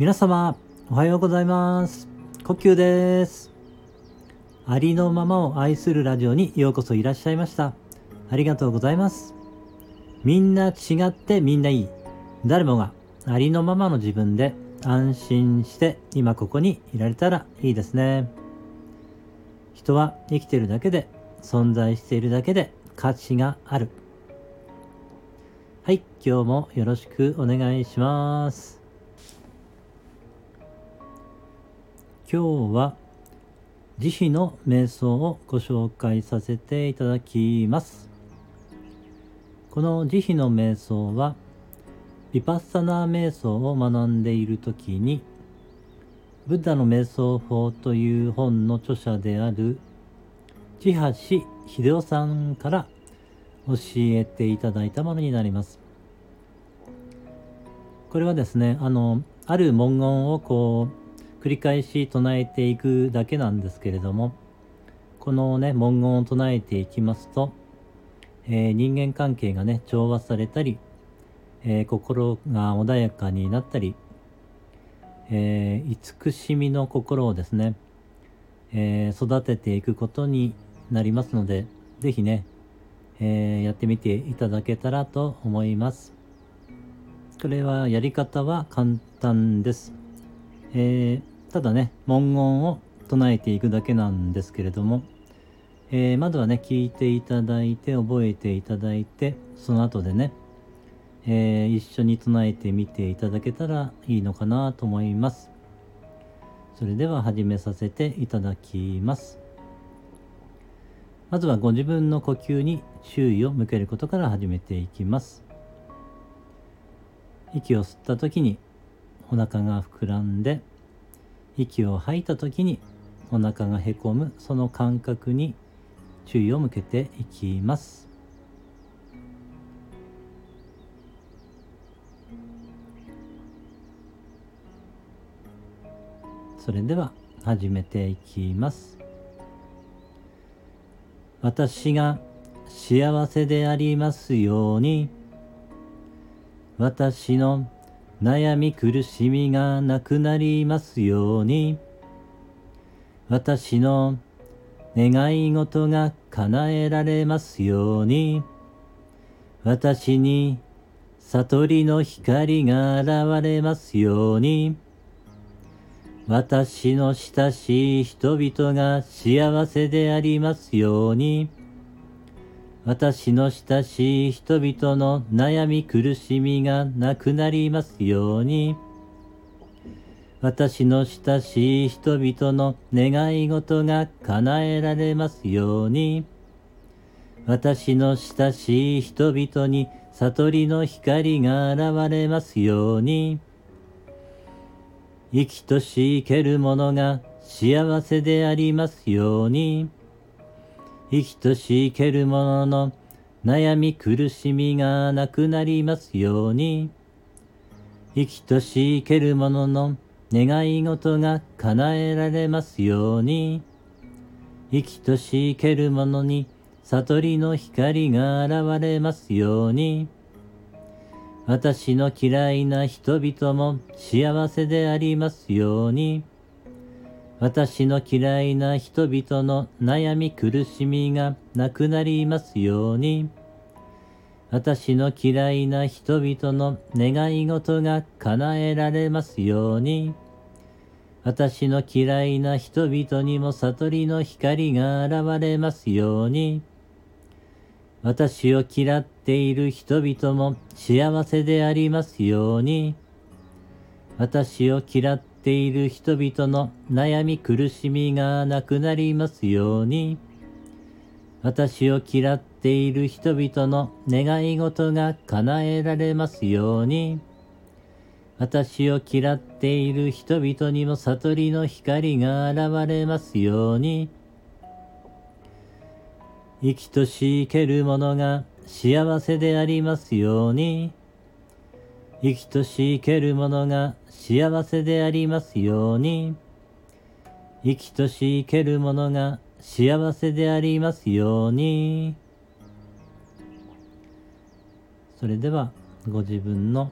皆様、おはようございます。呼吸です。ありのままを愛するラジオにようこそいらっしゃいました。ありがとうございます。みんな違ってみんないい。誰もがありのままの自分で安心して今ここにいられたらいいですね。人は生きているだけで存在しているだけで価値がある。はい、今日もよろしくお願いします。今日は慈悲の瞑想をご紹介させていただきます。この慈悲の瞑想は、ヴィパッサナー瞑想を学んでいるときに、ブッダの瞑想法という本の著者である千橋秀夫さんから教えていただいたものになります。これはですね、あの、ある文言をこう、繰り返し唱えていくだけなんですけれども、このね、文言を唱えていきますと、えー人間関係がね、調和されたり、えー心が穏やかになったり、えー慈しみの心をですね、え育てていくことになりますので、ぜひね、えやってみていただけたらと思います。これはやり方は簡単です。えーただね、文言を唱えていくだけなんですけれども、えーまずはね、聞いていただいて、覚えていただいて、その後でね、えー一緒に唱えてみていただけたらいいのかなと思います。それでは始めさせていただきます。まずはご自分の呼吸に注意を向けることから始めていきます。息を吸った時にお腹が膨らんで、息を吐いた時にお腹がへこむその感覚に注意を向けていきます。それでは始めていきます。私が幸せでありますように、私の悩み苦しみがなくなりますように、私の願い事が叶えられますように、私に悟りの光が現れますように、私の親しい人々が幸せでありますように、私の親しい人々の悩み苦しみがなくなりますように、私の親しい人々の願い事が叶えられますように、私の親しい人々に悟りの光が現れますように、生きとし生ける者が幸せでありますように、生きとし生ける者のの悩み苦しみがなくなりますように、生きとし生ける者のの願い事が叶えられますように、生きとし生ける者に悟りの光が現れますように、私の嫌いな人々も幸せでありますように、私の嫌いな人々の悩み苦しみがなくなりますように、私の嫌いな人々の願い事が叶えられますように、私の嫌いな人々にも悟りの光が現れますように、私を嫌っている人々も幸せでありますように、私を嫌ってている人々の悩み苦しみがなくなりますように、私を嫌っている人々の願い事が叶えられますように、私を嫌っている人々にも悟りの光が現れますように、生きとし生ける者が幸せでありますように、生きとし生ける者が幸せでありますように、生きとし生ける者が幸せでありますように。それではご自分の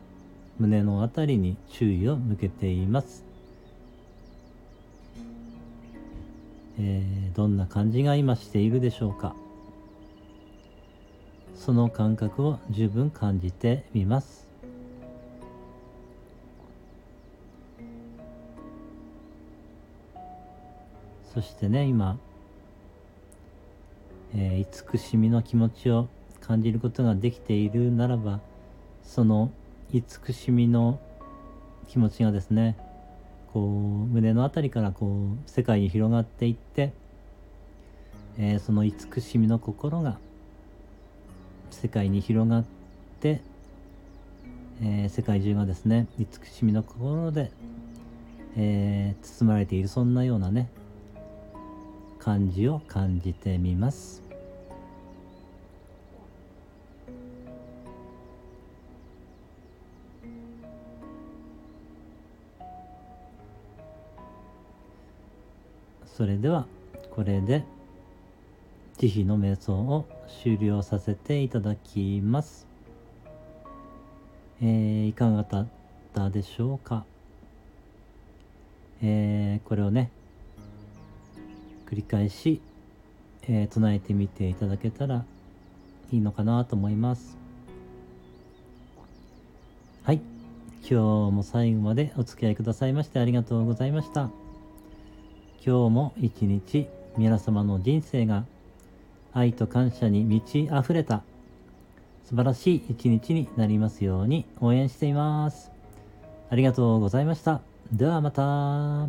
胸のあたりに注意を向けています、えー、どんな感じが今しているでしょうか。その感覚を十分感じてみます。そしてね今、えー、慈しみの気持ちを感じることができているならばその慈しみの気持ちがですねこう胸の辺りからこう世界に広がっていって、えー、その慈しみの心が世界に広がって、えー、世界中がですね慈しみの心で、えー、包まれているそんなようなね感じを感じてみます。それではこれで慈悲の瞑想を終了させていただきます。えー、いかがだったでしょうか？えー、これをね、繰り返し、えー、唱えてみていただけたらいいのかなと思います。はい。今日も最後までお付き合いくださいましてありがとうございました。今日も一日皆様の人生が愛と感謝に満ち溢れた素晴らしい一日になりますように応援しています。ありがとうございました。ではまた。